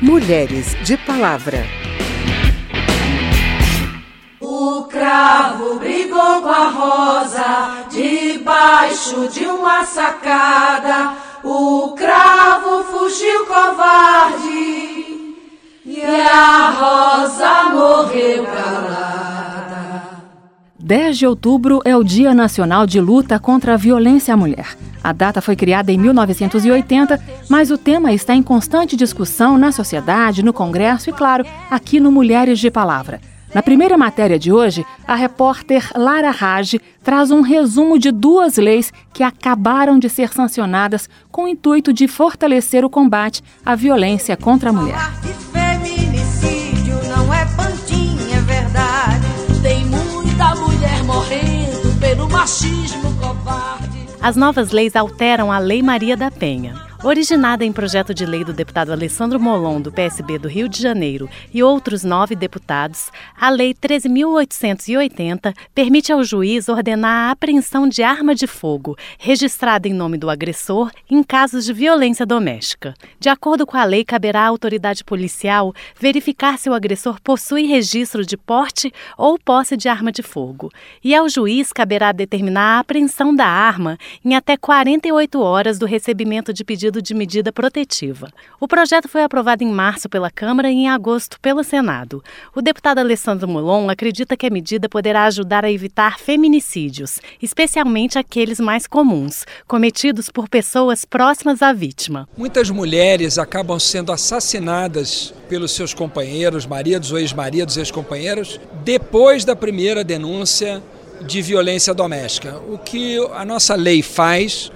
Mulheres de Palavra. O cravo brigou com a rosa debaixo de uma sacada. O cravo fugiu covarde e a rosa morreu calada. 10 de outubro é o Dia Nacional de Luta contra a Violência à Mulher. A data foi criada em 1980, mas o tema está em constante discussão na sociedade, no Congresso e, claro, aqui no Mulheres de Palavra. Na primeira matéria de hoje, a repórter Lara Raj traz um resumo de duas leis que acabaram de ser sancionadas com o intuito de fortalecer o combate à violência contra a mulher. Morrendo pelo machismo covarde. As novas leis alteram a Lei Maria da Penha. Originada em projeto de lei do deputado Alessandro Molon, do PSB do Rio de Janeiro, e outros nove deputados, a Lei 13.880 permite ao juiz ordenar a apreensão de arma de fogo, registrada em nome do agressor, em casos de violência doméstica. De acordo com a lei, caberá à autoridade policial verificar se o agressor possui registro de porte ou posse de arma de fogo. E ao juiz caberá determinar a apreensão da arma em até 48 horas do recebimento de pedido pedido de medida protetiva. O projeto foi aprovado em março pela Câmara e em agosto pelo Senado. O deputado Alessandro Molon acredita que a medida poderá ajudar a evitar feminicídios, especialmente aqueles mais comuns, cometidos por pessoas próximas à vítima. Muitas mulheres acabam sendo assassinadas pelos seus companheiros, maridos ou ex-maridos, ex-companheiros, depois da primeira denúncia de violência doméstica. O que a nossa lei faz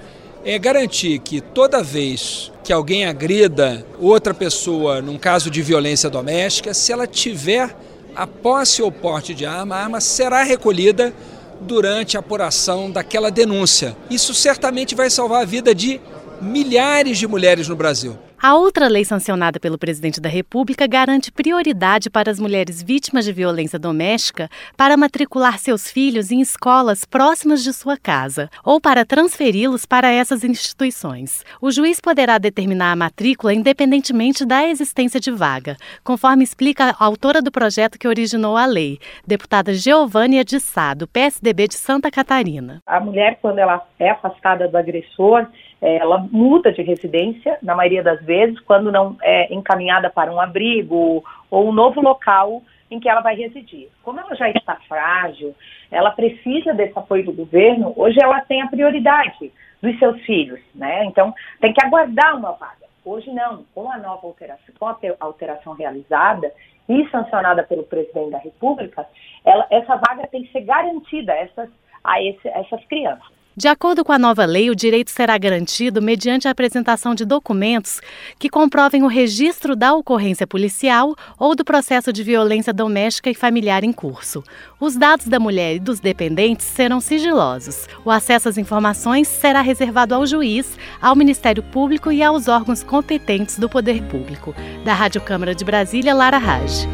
é garantir que toda vez que alguém agrida outra pessoa num caso de violência doméstica, se ela tiver a posse ou porte de arma, a arma será recolhida durante a apuração daquela denúncia. Isso certamente vai salvar a vida de milhares de mulheres no Brasil. A outra lei sancionada pelo presidente da República garante prioridade para as mulheres vítimas de violência doméstica para matricular seus filhos em escolas próximas de sua casa ou para transferi-los para essas instituições. O juiz poderá determinar a matrícula independentemente da existência de vaga, conforme explica a autora do projeto que originou a lei, deputada Geovânia de Sá, do PSDB de Santa Catarina. A mulher, quando ela é afastada do agressor, ela muda de residência, na maioria das vezes, quando não é encaminhada para um abrigo ou um novo local em que ela vai residir. Como ela já está frágil, ela precisa desse apoio do governo, hoje ela tem a prioridade dos seus filhos, né? Então, tem que aguardar uma vaga. Hoje não, com a nova alteração, com a alteração realizada e sancionada pelo presidente da República, ela, essa vaga tem que ser garantida essas, a, esse, a essas crianças. De acordo com a nova lei, o direito será garantido mediante a apresentação de documentos que comprovem o registro da ocorrência policial ou do processo de violência doméstica e familiar em curso. Os dados da mulher e dos dependentes serão sigilosos. O acesso às informações será reservado ao juiz, ao Ministério Público e aos órgãos competentes do Poder Público. Da Rádio Câmara de Brasília, Lara Raj.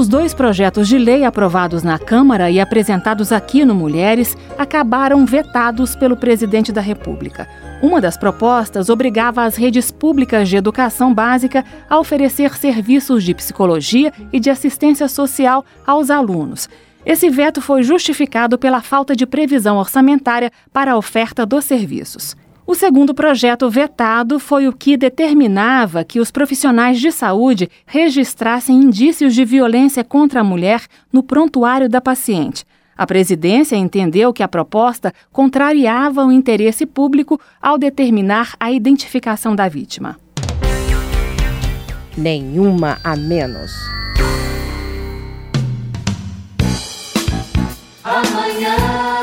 Outros dois projetos de lei aprovados na Câmara e apresentados aqui no Mulheres acabaram vetados pelo presidente da República. Uma das propostas obrigava as redes públicas de educação básica a oferecer serviços de psicologia e de assistência social aos alunos. Esse veto foi justificado pela falta de previsão orçamentária para a oferta dos serviços. O segundo projeto vetado foi o que determinava que os profissionais de saúde registrassem indícios de violência contra a mulher no prontuário da paciente. A presidência entendeu que a proposta contrariava o interesse público ao determinar a identificação da vítima. Nenhuma a menos. Amanhã.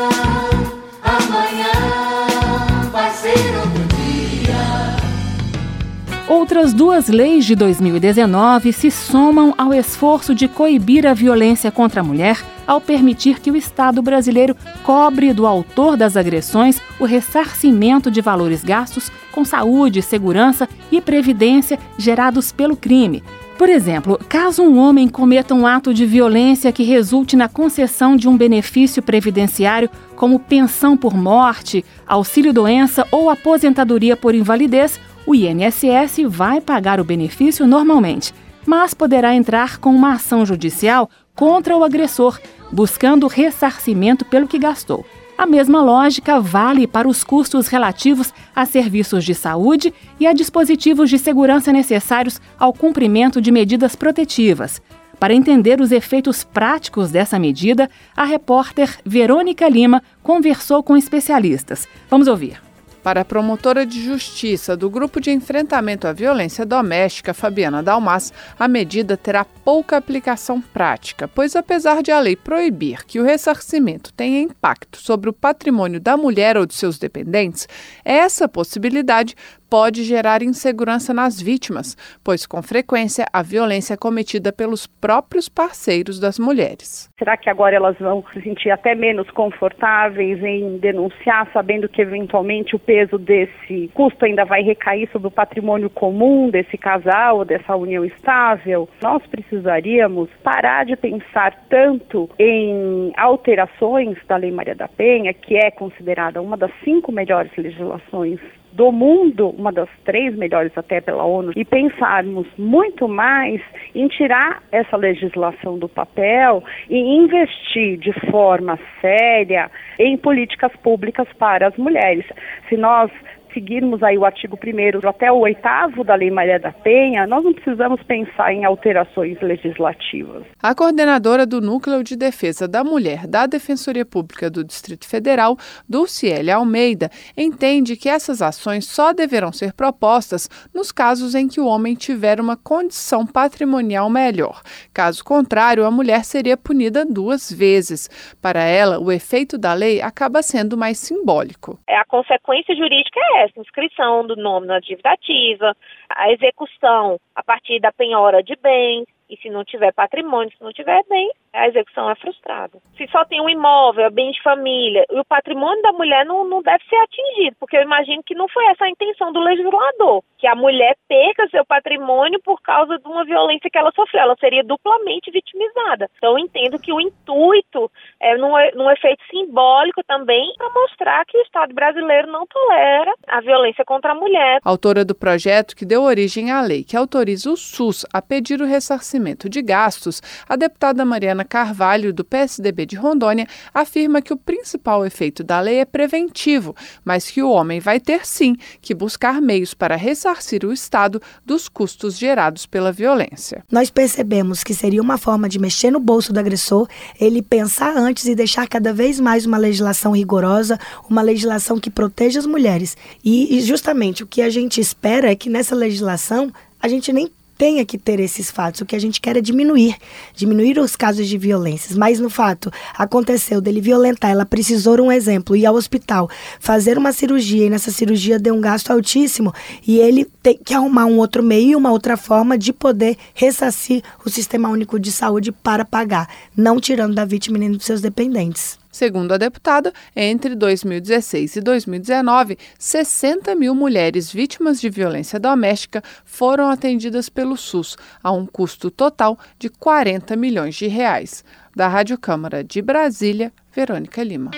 Outras duas leis de 2019 se somam ao esforço de coibir a violência contra a mulher ao permitir que o Estado brasileiro cobre do autor das agressões o ressarcimento de valores gastos com saúde, segurança e previdência gerados pelo crime. Por exemplo, caso um homem cometa um ato de violência que resulte na concessão de um benefício previdenciário, como pensão por morte, auxílio-doença ou aposentadoria por invalidez, o INSS vai pagar o benefício normalmente, mas poderá entrar com uma ação judicial contra o agressor, buscando ressarcimento pelo que gastou. A mesma lógica vale para os custos relativos a serviços de saúde e a dispositivos de segurança necessários ao cumprimento de medidas protetivas. Para entender os efeitos práticos dessa medida, a repórter Verônica Lima conversou com especialistas. Vamos ouvir. Para a promotora de justiça do Grupo de Enfrentamento à Violência Doméstica, Fabiana Dalmas, a medida terá pouca aplicação prática, pois apesar de a lei proibir que o ressarcimento tenha impacto sobre o patrimônio da mulher ou de seus dependentes, essa possibilidade pode gerar insegurança nas vítimas, pois com frequência a violência é cometida pelos próprios parceiros das mulheres. Será que agora elas vão se sentir até menos confortáveis em denunciar, sabendo que eventualmente o peso desse custo ainda vai recair sobre o patrimônio comum desse casal dessa união estável? Nós precisaríamos parar de pensar tanto em alterações da Lei Maria da Penha, que é considerada uma das cinco melhores legislações do mundo, uma das três melhores até pela ONU, e pensarmos muito mais em tirar essa legislação do papel e investir de forma séria em políticas públicas para as mulheres. Se nós seguirmos aí o artigo 1 até o oitavo da Lei Maria da Penha, nós não precisamos pensar em alterações legislativas. A coordenadora do Núcleo de Defesa da Mulher da Defensoria Pública do Distrito Federal, Dulciele Almeida, entende que essas ações só deverão ser propostas nos casos em que o homem tiver uma condição patrimonial melhor. Caso contrário, a mulher seria punida duas vezes. Para ela, o efeito da lei acaba sendo mais simbólico. É, a consequência jurídica é essa, inscrição do nome na dívida ativa, a execução a partir da penhora de bens, e se não tiver patrimônio, se não tiver bem, a execução é frustrada. Se só tem um imóvel, é bem de família, e o patrimônio da mulher não, não deve ser atingido, porque eu imagino que não foi essa a intenção do legislador, que a mulher perca seu patrimônio por causa de uma violência que ela sofreu. Ela seria duplamente vitimizada. Então, eu entendo que o intuito é num, num efeito simbólico também para mostrar que o Estado brasileiro não tolera a violência contra a mulher. Autora do projeto que deu origem à lei que autoriza o SUS a pedir o ressarcimento de gastos, a deputada Mariana Carvalho, do PSDB de Rondônia, afirma que o principal efeito da lei é preventivo, mas que o homem vai ter sim que buscar meios para ressarcir o Estado dos custos gerados pela violência. Nós percebemos que seria uma forma de mexer no bolso do agressor, ele pensar antes e deixar cada vez mais uma legislação rigorosa, uma legislação que proteja as mulheres. E, justamente o que a gente espera é que nessa legislação a gente nem tenha que ter esses fatos. O que a gente quer é diminuir, diminuir os casos de violências. Mas no fato, aconteceu dele violentar, ela precisou um exemplo, ir ao hospital, fazer uma cirurgia, e nessa cirurgia deu um gasto altíssimo, e ele tem que arrumar um outro meio, uma outra forma de poder ressarcir o Sistema Único de Saúde para pagar, não tirando da vítima nem dos seus dependentes. Segundo a deputada, entre 2016 e 2019, 60 mil mulheres vítimas de violência doméstica foram atendidas pelo SUS, a um custo total de 40 milhões de reais. Da Rádio Câmara de Brasília, Verônica Lima.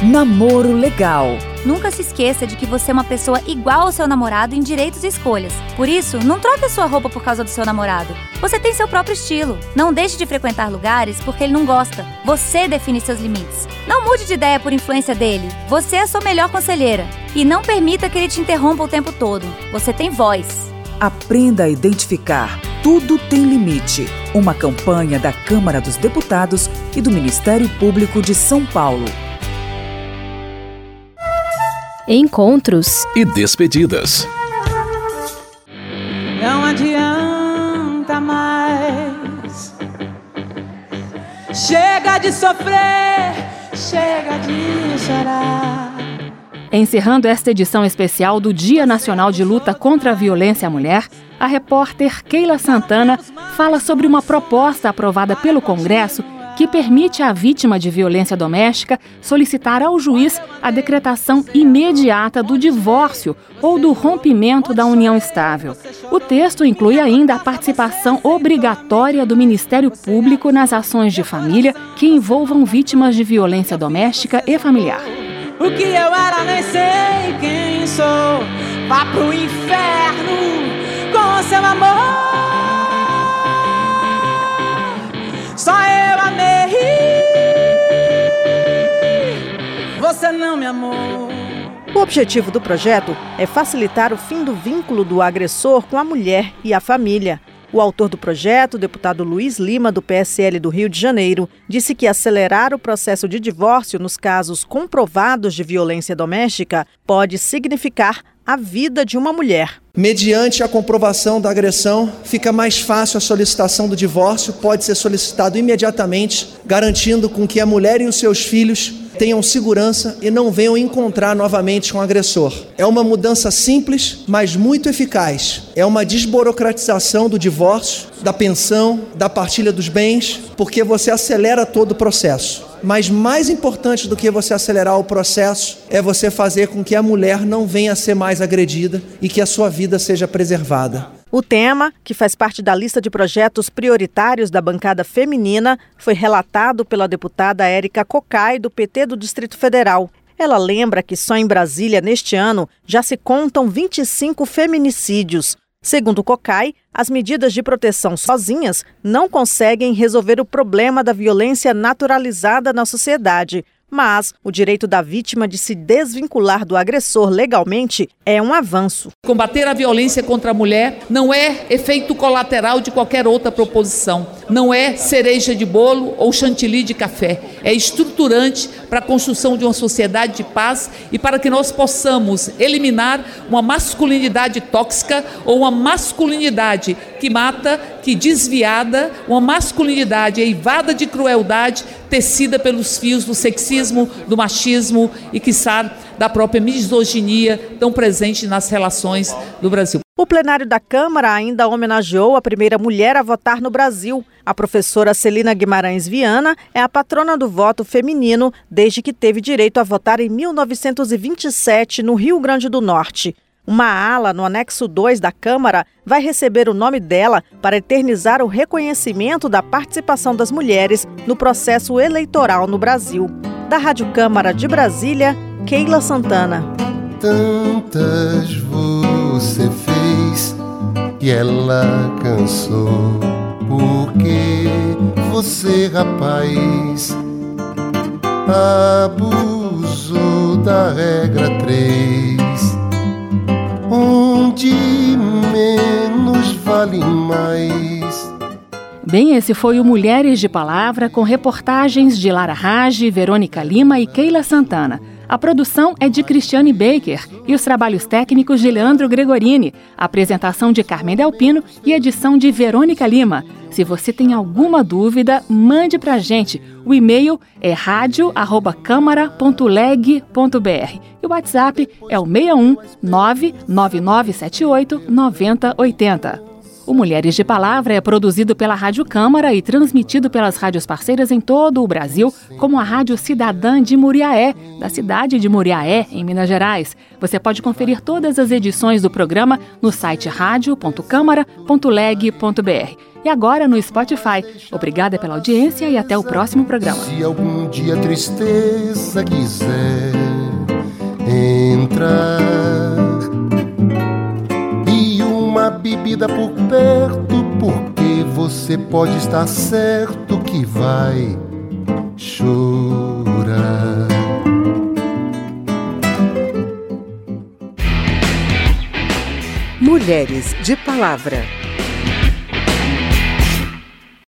Namoro legal. Nunca se esqueça de que você é uma pessoa igual ao seu namorado em direitos e escolhas. Por isso, não troque a sua roupa por causa do seu namorado. Você tem seu próprio estilo. Não deixe de frequentar lugares porque ele não gosta. Você define seus limites. Não mude de ideia por influência dele. Você é a sua melhor conselheira. E não permita que ele te interrompa o tempo todo. Você tem voz. Aprenda a identificar. Tudo tem limite. Uma campanha da Câmara dos Deputados e do Ministério Público de São Paulo encontros e despedidas. Não adianta mais. Chega de sofrer, chega de chorar. Encerrando esta edição especial do Dia Nacional de Luta contra a Violência à Mulher, a repórter Keila Santana fala sobre uma proposta aprovada pelo Congresso que permite à vítima de violência doméstica solicitar ao juiz a decretação imediata do divórcio ou do rompimento da união estável. O texto inclui ainda a participação obrigatória do Ministério Público nas ações de família que envolvam vítimas de violência doméstica e familiar. O que eu era, nem sei quem sou. Vá pro inferno com seu amor. Não me amou. O objetivo do projeto é facilitar o fim do vínculo do agressor com a mulher e a família. O autor do projeto, o deputado Luiz Lima, do PSL do Rio de Janeiro, disse que acelerar o processo de divórcio nos casos comprovados de violência doméstica pode significar a vida de uma mulher. Mediante a comprovação da agressão, fica mais fácil a solicitação do divórcio, pode ser solicitado imediatamente, garantindo com que a mulher e os seus filhos tenham segurança e não venham encontrar novamente um agressor. É uma mudança simples, mas muito eficaz. É uma desburocratização do divórcio, da pensão, da partilha dos bens, porque você acelera todo o processo. Mas mais importante do que você acelerar o processo é você fazer com que a mulher não venha a ser mais agredida e que a sua vida seja preservada. O tema, que faz parte da lista de projetos prioritários da bancada feminina, foi relatado pela deputada Érica Cocai, do PT do Distrito Federal. Ela lembra que só em Brasília, neste ano, já se contam 25 feminicídios. Segundo Cocai, as medidas de proteção sozinhas não conseguem resolver o problema da violência naturalizada na sociedade. Mas o direito da vítima de se desvincular do agressor legalmente é um avanço. Combater a violência contra a mulher não é efeito colateral de qualquer outra proposição. Não é cereja de bolo ou chantilly de café. É estruturante para a construção de uma sociedade de paz e para que nós possamos eliminar uma masculinidade tóxica ou uma masculinidade que mata, que desviada, uma masculinidade eivada de crueldade, tecida pelos fios do sexismo, do machismo e, quiçá, da própria misoginia tão presente nas relações do Brasil. O plenário da Câmara ainda homenageou a primeira mulher a votar no Brasil. A professora Celina Guimarães Viana é a patrona do voto feminino desde que teve direito a votar em 1927 no Rio Grande do Norte. Uma ala no anexo 2 da Câmara vai receber o nome dela para eternizar o reconhecimento da participação das mulheres no processo eleitoral no Brasil. Da Rádio Câmara de Brasília, Keila Santana. Tantas você fez e ela cansou. Porque você, rapaz, abusou da regra 3 onde menos vale mais. Bem, esse foi o Mulheres de Palavra com reportagens de Lara Rage, Verônica Lima e Keila Santana. A produção é de Cristiane Baker e os trabalhos técnicos de Leandro Gregorini, apresentação de Carmen Delpino e edição de Verônica Lima. Se você tem alguma dúvida, mande para a gente. O e-mail é radio@câmara.leg.br e o WhatsApp é o 61 99978 9080. O Mulheres de Palavra é produzido pela Rádio Câmara e transmitido pelas rádios parceiras em todo o Brasil, como a Rádio Cidadã de Muriaé, da cidade de Muriaé, em Minas Gerais. Você pode conferir todas as edições do programa no site radio.câmara.leg.br e agora no Spotify. Obrigada pela audiência e até o próximo programa. Se algum dia tristeza quiser entrar bebida por perto, porque você pode estar certo que vai chorar. Mulheres de Palavra.